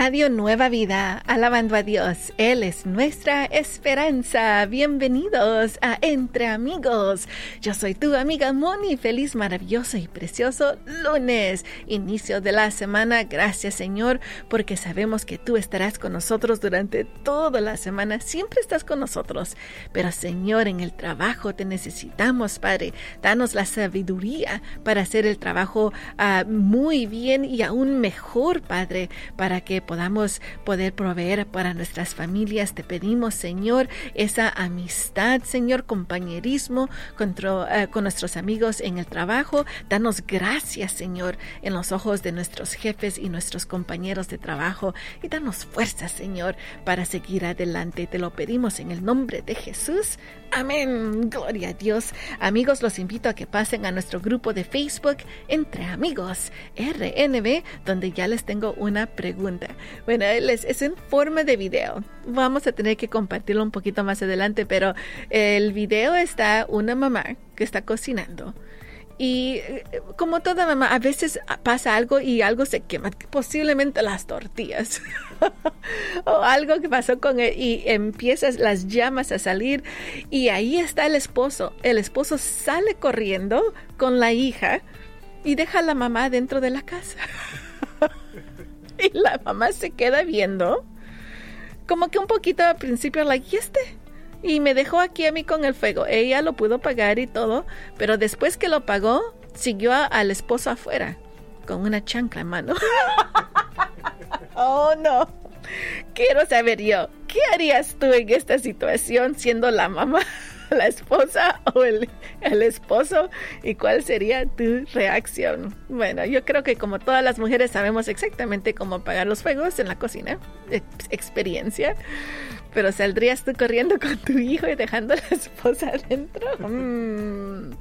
Radio Nueva Vida, alabando a Dios. Él es nuestra esperanza. Bienvenidos a Entre Amigos. Yo soy tu amiga Moni. Feliz, maravilloso y precioso lunes. Inicio de la semana. Gracias Señor, porque sabemos que tú estarás con nosotros durante toda la semana. Siempre estás con nosotros. Pero Señor, en el trabajo te necesitamos, Padre. Danos la sabiduría para hacer el trabajo uh, muy bien y aún mejor, Padre, para que podamos poder proveer para nuestras familias. Te pedimos, Señor, esa amistad, Señor, compañerismo uh, con nuestros amigos en el trabajo. Danos gracias, Señor, en los ojos de nuestros jefes y nuestros compañeros de trabajo. Y danos fuerza, Señor, para seguir adelante. Te lo pedimos en el nombre de Jesús. Amén. Gloria a Dios. Amigos, los invito a que pasen a nuestro grupo de Facebook Entre Amigos RNB, donde ya les tengo una pregunta. Bueno, es en forma de video. Vamos a tener que compartirlo un poquito más adelante, pero el video está una mamá que está cocinando. Y eh, como toda mamá, a veces pasa algo y algo se quema, posiblemente las tortillas. o algo que pasó con él y empiezas las llamas a salir y ahí está el esposo. El esposo sale corriendo con la hija y deja a la mamá dentro de la casa. y la mamá se queda viendo como que un poquito al principio, like, ¿y este? Y me dejó aquí a mí con el fuego. Ella lo pudo pagar y todo, pero después que lo pagó, siguió al esposo afuera con una chancla en mano. oh, no. Quiero saber yo, ¿qué harías tú en esta situación siendo la mamá? La esposa o el, el, esposo y cuál sería tu reacción. Bueno, yo creo que como todas las mujeres sabemos exactamente cómo apagar los fuegos en la cocina, experiencia, pero ¿saldrías tú corriendo con tu hijo y dejando a la esposa adentro? Mm.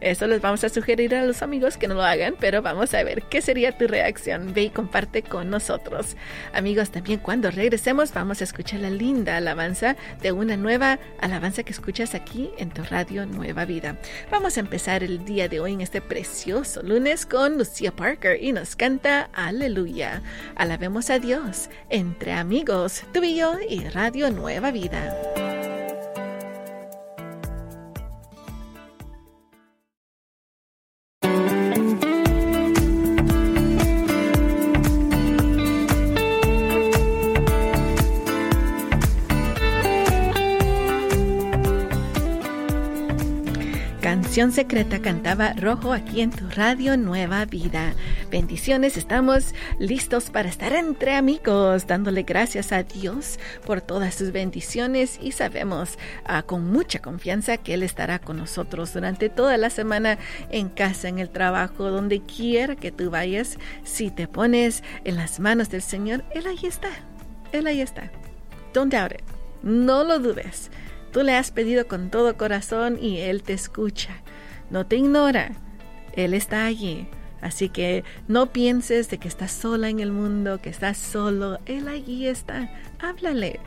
Eso les vamos a sugerir a los amigos que no lo hagan, pero vamos a ver qué sería tu reacción. Ve y comparte con nosotros. Amigos, también cuando regresemos vamos a escuchar la linda alabanza de una nueva alabanza que escuchas aquí en tu radio Nueva Vida. Vamos a empezar el día de hoy en este precioso lunes con Lucia Parker y nos canta Aleluya. Alabemos a Dios entre amigos, tú y yo y radio Nueva Vida. Secreta cantaba Rojo aquí en tu radio Nueva Vida. Bendiciones, estamos listos para estar entre amigos, dándole gracias a Dios por todas sus bendiciones y sabemos uh, con mucha confianza que Él estará con nosotros durante toda la semana en casa, en el trabajo, donde quiera que tú vayas. Si te pones en las manos del Señor, Él ahí está. Él ahí está. Don't doubt it. No lo dudes. Tú le has pedido con todo corazón y Él te escucha. No te ignora. Él está allí. Así que no pienses de que estás sola en el mundo, que estás solo. Él allí está. Háblale.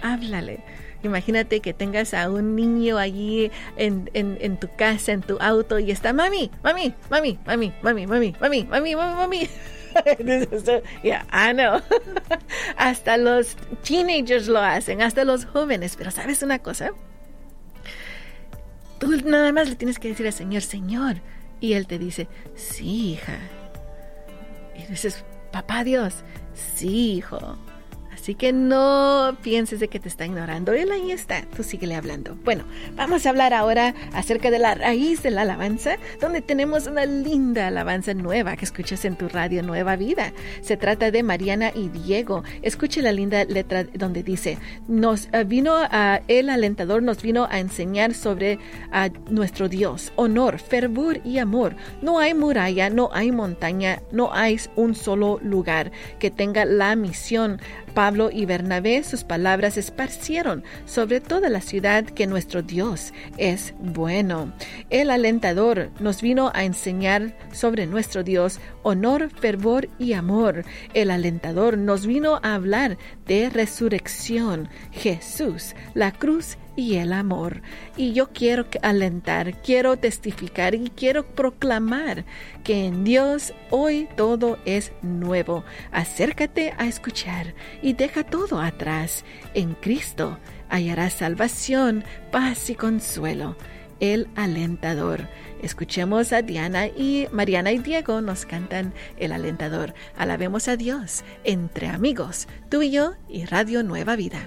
Háblale. Imagínate que tengas a un niño allí en, en, tu casa, en tu auto, y está mami, mami, mami, mami, mami, mami, mami, mami, mami, mami. yeah, I know. hasta los teenagers lo hacen, hasta los jóvenes. Pero ¿sabes una cosa? Tú nada más le tienes que decir al Señor, Señor. Y Él te dice, sí, hija. Y dices, papá Dios, sí, hijo. Así que no pienses de que te está ignorando. Él ahí está. Tú síguele hablando. Bueno, vamos a hablar ahora acerca de la raíz de la alabanza, donde tenemos una linda alabanza nueva que escuchas en tu radio Nueva Vida. Se trata de Mariana y Diego. Escuche la linda letra donde dice, nos eh, vino el alentador nos vino a enseñar sobre nuestro Dios, honor, fervor y amor. No hay muralla, no hay montaña, no hay un solo lugar que tenga la misión Pablo y Bernabé sus palabras esparcieron sobre toda la ciudad que nuestro Dios es bueno. El alentador nos vino a enseñar sobre nuestro Dios honor, fervor y amor. El alentador nos vino a hablar de resurrección, Jesús, la cruz y el amor. Y yo quiero alentar, quiero testificar y quiero proclamar que en Dios hoy todo es nuevo. Acércate a escuchar y deja todo atrás. En Cristo hallarás salvación, paz y consuelo. El alentador. Escuchemos a Diana y Mariana y Diego nos cantan El alentador. Alabemos a Dios entre amigos, tú y yo y Radio Nueva Vida.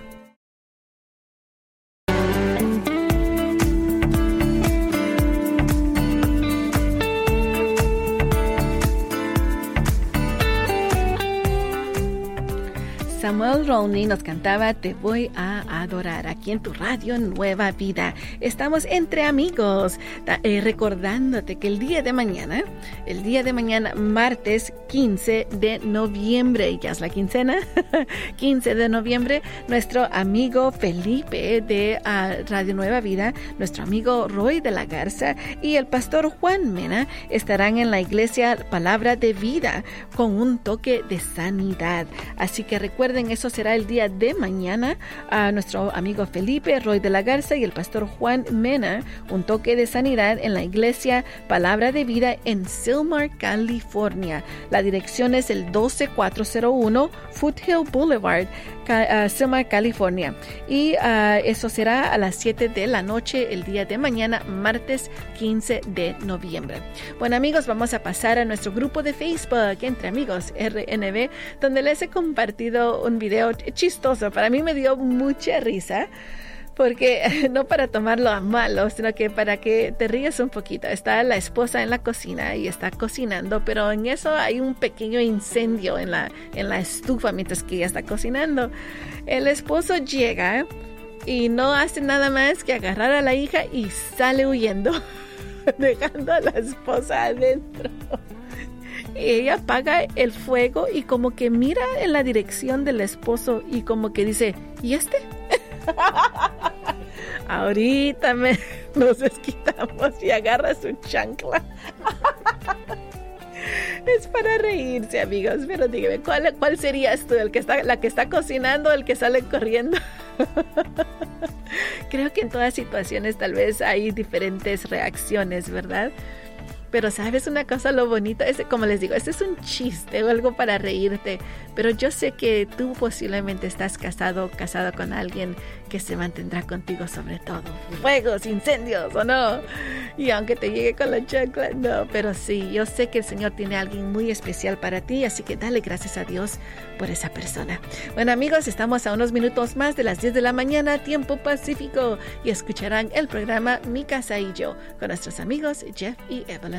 Samuel Roney nos cantaba Te voy a adorar aquí en tu radio Nueva Vida. Estamos entre amigos, eh, recordándote que el día de mañana, el día de mañana, martes 15 de noviembre, ya es la quincena, 15 de noviembre, nuestro amigo Felipe de ah, Radio Nueva Vida, nuestro amigo Roy de la Garza y el pastor Juan Mena estarán en la iglesia Palabra de Vida con un toque de sanidad. Así que recuerda Eso será el día de mañana. A nuestro amigo Felipe Roy de la Garza y el pastor Juan Mena, un toque de sanidad en la iglesia Palabra de Vida en Silmar, California. La dirección es el 12401 Foothill Boulevard, uh, California. Y uh, eso será a las 7 de la noche el día de mañana, martes 15 de noviembre. Bueno amigos, vamos a pasar a nuestro grupo de Facebook entre amigos RNB, donde les he compartido un video chistoso. Para mí me dio mucha risa porque no para tomarlo a malo, sino que para que te ríes un poquito. Está la esposa en la cocina y está cocinando, pero en eso hay un pequeño incendio en la, en la estufa mientras que ella está cocinando. El esposo llega y no hace nada más que agarrar a la hija y sale huyendo, dejando a la esposa adentro. Ella apaga el fuego y como que mira en la dirección del esposo y como que dice, ¿y este? Ahorita me, nos desquitamos y agarra su chancla. Es para reírse, amigos. Pero dígame, ¿cuál, ¿cuál serías tú? ¿El que está, ¿La que está cocinando o el que sale corriendo? Creo que en todas situaciones tal vez hay diferentes reacciones, ¿verdad? Pero sabes una cosa, lo bonito es, como les digo, este es un chiste o algo para reírte. Pero yo sé que tú posiblemente estás casado casado con alguien que se mantendrá contigo sobre todo. Fuegos, incendios o no. Y aunque te llegue con la chancla, no. Pero sí, yo sé que el Señor tiene alguien muy especial para ti. Así que dale gracias a Dios por esa persona. Bueno amigos, estamos a unos minutos más de las 10 de la mañana, tiempo pacífico. Y escucharán el programa Mi casa y yo con nuestros amigos Jeff y Evelyn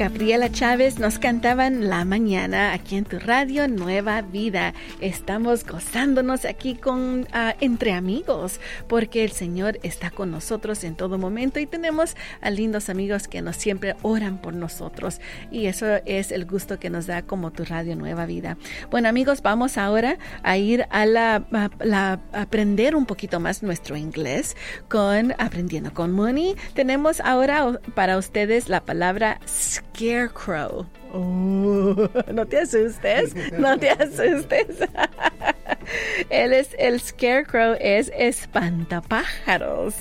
Gabriela Chávez nos cantaban La Mañana aquí en tu radio Nueva Vida. Estamos gozándonos aquí con ah, entre amigos porque el Señor está con nosotros en todo momento y tenemos a lindos amigos que nos siempre oran por nosotros y eso es el gusto que nos da como tu radio Nueva Vida. Bueno amigos, vamos ahora a ir a la, aprender un poquito más nuestro inglés con aprendiendo con Money. Tenemos ahora para ustedes la palabra scarecrow. Oh, no te asustes, no te asustes. Él es el scarecrow, es espantapájaros,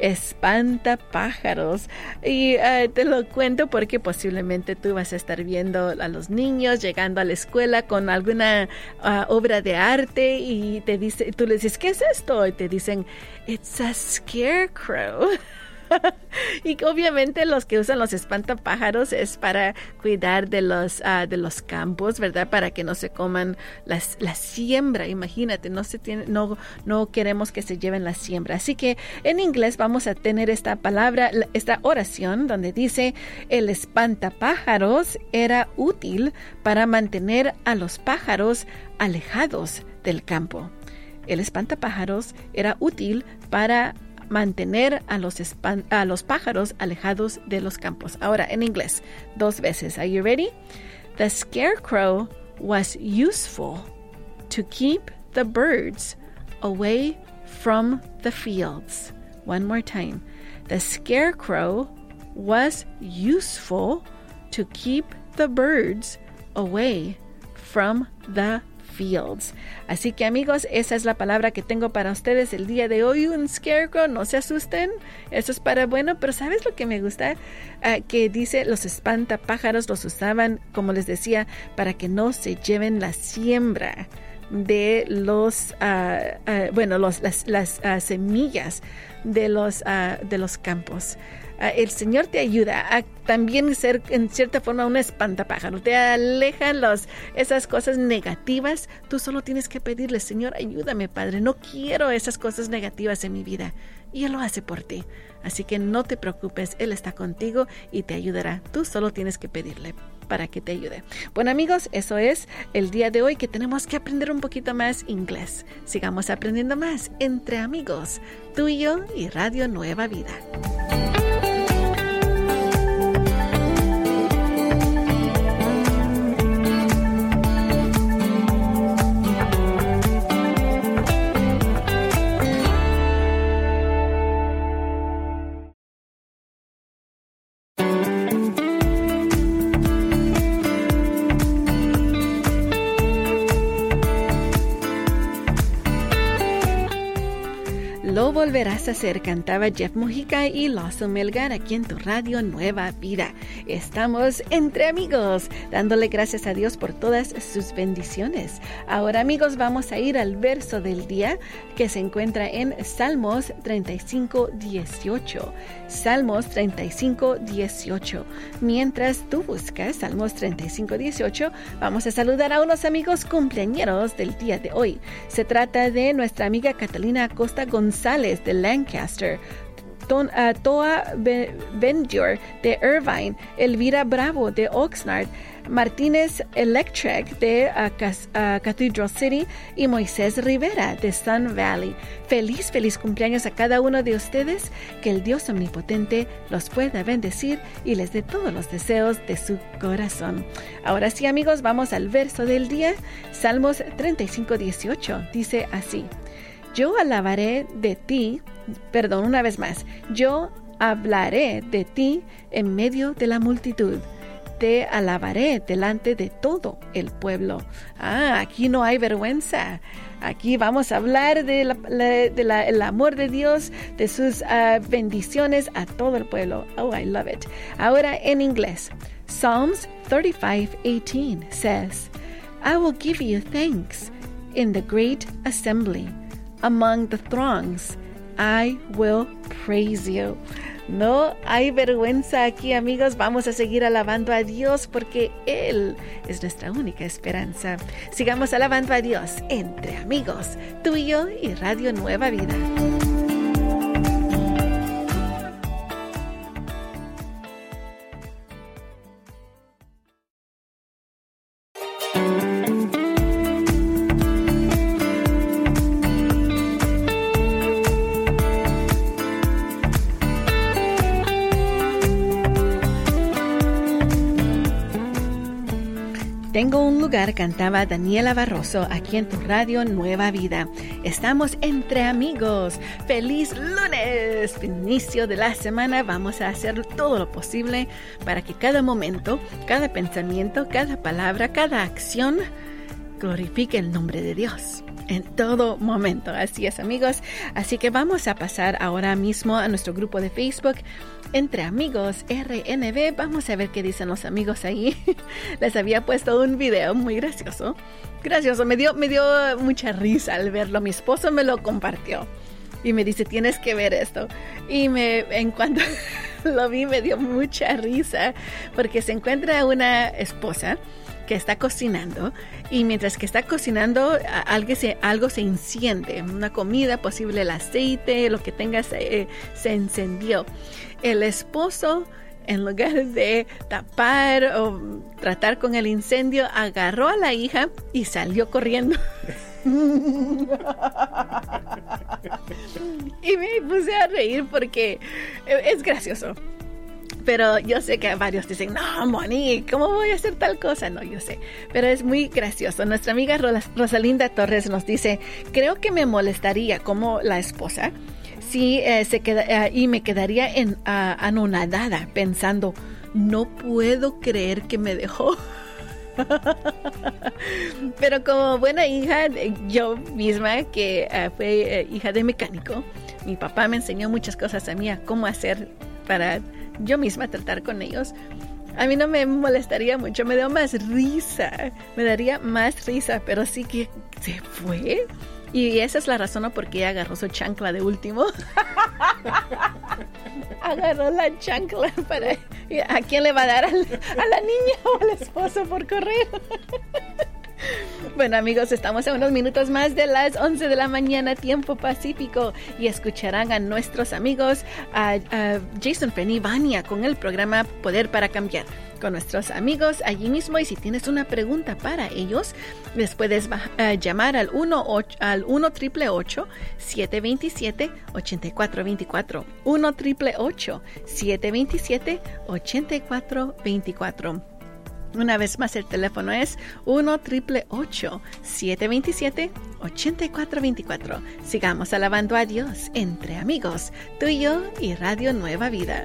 espantapájaros. Y eh, te lo cuento porque posiblemente tú vas a estar viendo a los niños llegando a la escuela con alguna ah, obra de arte y te dice, tú le dices, ¿qué es esto? Y te dicen, it's a scarecrow. y obviamente los que usan los espantapájaros es para cuidar de los, ah, de los campos, ¿verdad? Para que no se coman las, la siembra, imagínate, no, se tiene, no, no queremos que se lleven la siembra. Así que en inglés vamos a tener esta palabra, esta oración donde dice, el espantapájaros era útil para mantener a los pájaros alejados del campo. El espantapájaros era útil para mantener a los, a los pájaros alejados de los campos. Ahora en inglés, dos veces. Are you ready? The scarecrow was useful to keep the birds away from the fields. One more time. The scarecrow was useful to keep the birds away from the fields. Así que amigos, esa es la palabra que tengo para ustedes el día de hoy. Un scarecrow, no se asusten. Eso es para bueno, pero ¿sabes lo que me gusta? Ah, que dice los espantapájaros los usaban, como les decía, para que no se lleven la siembra de los, ah, bueno, las, las semillas de los, de los campos. Ah, el Señor te ayuda a también ser en cierta forma un espantapájaro, te aleja los, esas cosas negativas. Tú solo tienes que pedirle, Señor, ayúdame, Padre, no quiero esas cosas negativas en mi vida. Y Él lo hace por ti. Así que no te preocupes, Él está contigo y te ayudará. Tú solo tienes que pedirle para que te ayude. Bueno amigos, eso es el día de hoy que tenemos que aprender un poquito más inglés. Sigamos aprendiendo más entre amigos, tú y yo y Radio Nueva Vida. Ser, cantaba Jeff Mujica y Lawson Melgar aquí en tu radio Nueva Vida. Estamos entre amigos, dándole gracias a Dios por todas sus bendiciones. Ahora amigos, vamos a ir al verso del día que se encuentra en Salmos 35, 18. Salmos 35, 18. Mientras tú buscas Salmos 35, 18, vamos a saludar a unos amigos cumpleañeros del día de hoy. Se trata de nuestra amiga Catalina Acosta González de Lancaster, uh, Toa Benjur de Irvine, Elvira Bravo de Oxnard, Martínez Electric de uh, uh, Cathedral City y Moisés Rivera de Sun Valley. Feliz, feliz cumpleaños a cada uno de ustedes. Que el Dios Omnipotente los pueda bendecir y les dé todos los deseos de su corazón. Ahora sí, amigos, vamos al verso del día. Salmos 35, 18. Dice así. Yo alabaré de ti, perdón, una vez más, yo hablaré de ti en medio de la multitud. Te alabaré delante de todo el pueblo. Ah, aquí no hay vergüenza. Aquí vamos a hablar del de amor de Dios, de sus ah, bendiciones a todo el pueblo. Oh, I love it. Ahora en inglés. Psalms 35:18 says, I will give you thanks in the great assembly among the throngs. I will praise you. No hay vergüenza aquí, amigos. Vamos a seguir alabando a Dios porque Él es nuestra única esperanza. Sigamos alabando a Dios entre amigos, tú y yo y Radio Nueva Vida. Tengo un lugar, cantaba Daniela Barroso aquí en tu radio Nueva Vida. Estamos entre amigos. ¡Feliz lunes! Inicio de la semana. Vamos a hacer todo lo posible para que cada momento, cada pensamiento, cada palabra, cada acción glorifique el nombre de Dios en todo momento. Así es, amigos. Así que vamos a pasar ahora mismo a nuestro grupo de Facebook entre amigos RNB. Vamos a ver qué dicen los amigos ahí. Les había puesto un video muy gracioso. Gracioso, me dio, me dio mucha risa al verlo. Mi esposo me lo compartió y me dice, tienes que ver esto. Y me, en cuanto lo vi, me dio mucha risa porque se encuentra una esposa que está cocinando y mientras que está cocinando algo se, algo se enciende, una comida, posible el aceite, lo que tenga se, se encendió. El esposo en lugar de tapar o tratar con el incendio, agarró a la hija y salió corriendo. y me puse a reír porque es gracioso. Pero yo sé que varios dicen, no, Moni, ¿cómo voy a hacer tal cosa? No, yo sé. Pero es muy gracioso. Nuestra amiga Rosalinda Torres nos dice, creo que me molestaría como la esposa si eh, se queda, eh, y me quedaría en, anonadada pensando, no puedo creer que me dejó. Pero como buena hija, yo misma, que eh, fue hija de mecánico, mi papá me enseñó muchas cosas a mí, a cómo hacer para yo misma tratar con ellos, a mí no me molestaría mucho, me dio más risa, me daría más risa, pero sí que se fue. Y esa es la razón por qué agarró su chancla de último. agarró la chancla para... ¿A quién le va a dar? ¿A la niña o al esposo por correr? Bueno amigos, estamos a unos minutos más de las 11 de la mañana, tiempo pacífico, y escucharán a nuestros amigos, a, Jason Pennyvania con el programa Poder para Cambiar. Con nuestros amigos allí mismo y si tienes una pregunta para ellos, les puedes eh, llamar al 1 al 1 727 8424 1 727 8424 una vez más, el teléfono es 1 727 8424 Sigamos alabando a Dios entre amigos, tú y yo y Radio Nueva Vida.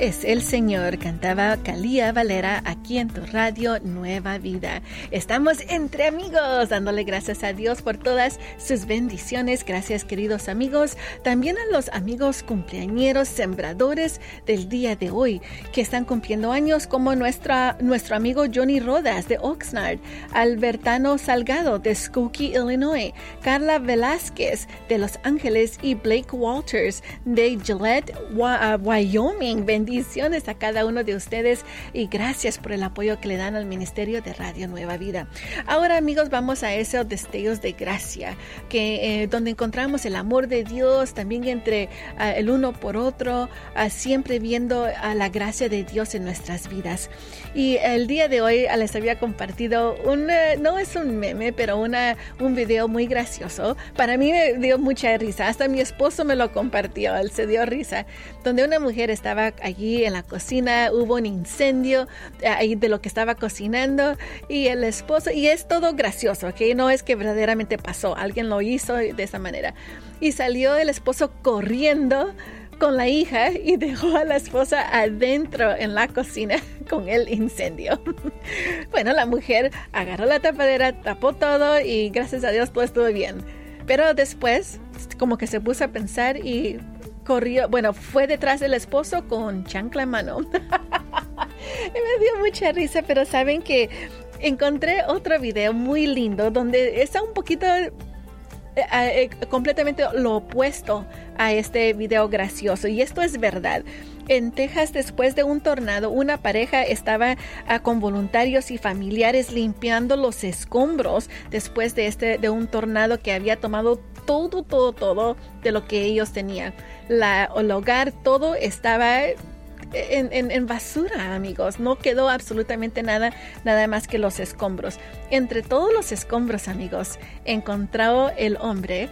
Es el Señor, cantaba Calía Valera aquí en tu radio Nueva Vida. Estamos entre amigos, dándole gracias a Dios por todas sus bendiciones. Gracias queridos amigos, también a los amigos cumpleañeros, sembradores del día de hoy, que están cumpliendo años como nuestra, nuestro amigo Johnny Rodas de Oxnard, Albertano Salgado de Skokie, Illinois, Carla Velázquez de Los Ángeles y Blake Walters de Gillette, uh, Wyoming Bendiciones a cada uno de ustedes y gracias por el apoyo que le dan al Ministerio de Radio Nueva Vida. Ahora amigos, vamos a esos destellos de gracia, que eh, donde encontramos el amor de Dios también entre ah, el uno por otro, ah, siempre viendo a la gracia de Dios en nuestras vidas. Y el día de hoy ah, les había compartido un, no es un meme, pero una, un video muy gracioso. Para mí me dio mucha risa, hasta mi esposo me lo compartió, él se dio risa, donde una mujer estaba allí en la cocina, hubo un incendio eh, ahí de lo que estaba cocinando y el esposo, y es todo gracioso, que no es que verdaderamente pasó, alguien lo hizo de esa manera. Y salió el esposo corriendo con la hija y dejó a la esposa adentro en la cocina con el incendio. bueno, la mujer agarró la tapadera, tapó todo y gracias a Dios todo estuvo bien. Pero después como que se puso a pensar y corrió, bueno, fue detrás del esposo con chancla en mano. me dio mucha risa, pero saben que encontré otro video muy lindo donde está un poquito eh, eh, completamente lo opuesto a este video gracioso y esto es verdad. En Texas, después de un tornado, una pareja estaba ah, con voluntarios y familiares limpiando los escombros después de este de un tornado que había tomado todo, todo, todo de lo que ellos tenían. La, el hogar, todo estaba en, basura, amigos. No quedó absolutamente nada, nada más que los escombros. Entre todos los escombros, amigos, encontró el hombre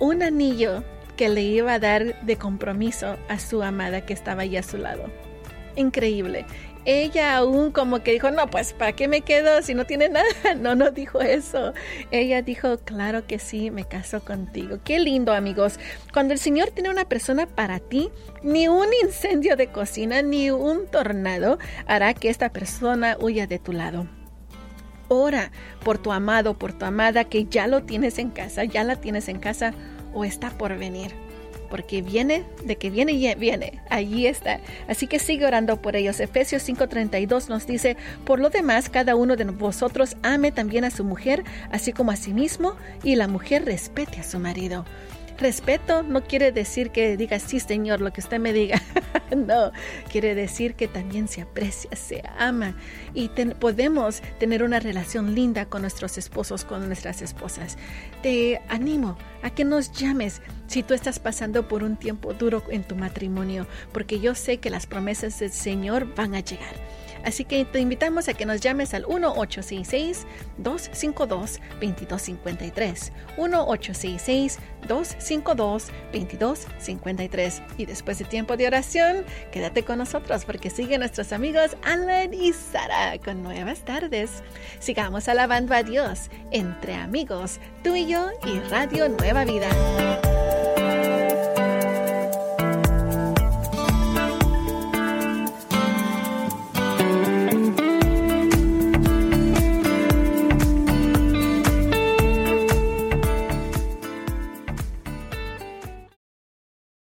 un anillo que le iba a dar de compromiso a su amada que estaba allí a su lado. Increíble ella aún como que dijo, no, pues ¿para qué me quedo si no tiene nada? No, no dijo eso. Ella dijo, claro que sí, me caso contigo. Qué lindo amigos. Cuando el Señor tiene una persona para ti, ni un incendio de cocina, ni un tornado hará que esta persona huya de tu lado. Ora por tu amado, por tu amada que ya lo tienes en casa, ya la tienes en casa o está por venir porque viene, de que viene, viene, allí está. Así que sigue orando por ellos. Efesios 5:32 nos dice, por lo demás, cada uno de vosotros ame también a su mujer, así como a sí mismo, y la mujer respete a su marido. Respeto no quiere decir que diga sí, Señor, lo que usted me diga. no, quiere decir que también se aprecia, se ama y podemos tener una relación linda con nuestros esposos, con nuestras esposas. Te animo a que nos llames si tú estás pasando por un tiempo duro en tu matrimonio, porque yo sé que las promesas del Señor van a llegar. Así que te invitamos a que nos llames al 1-866-252-2253. 1-866-252-2253. Y después de tiempo de oración, quédate con nosotros porque siguen nuestros amigos Alan y Sara con nuevas tardes. Sigamos alabando a Dios entre amigos, tú y yo y Radio Nueva Vida.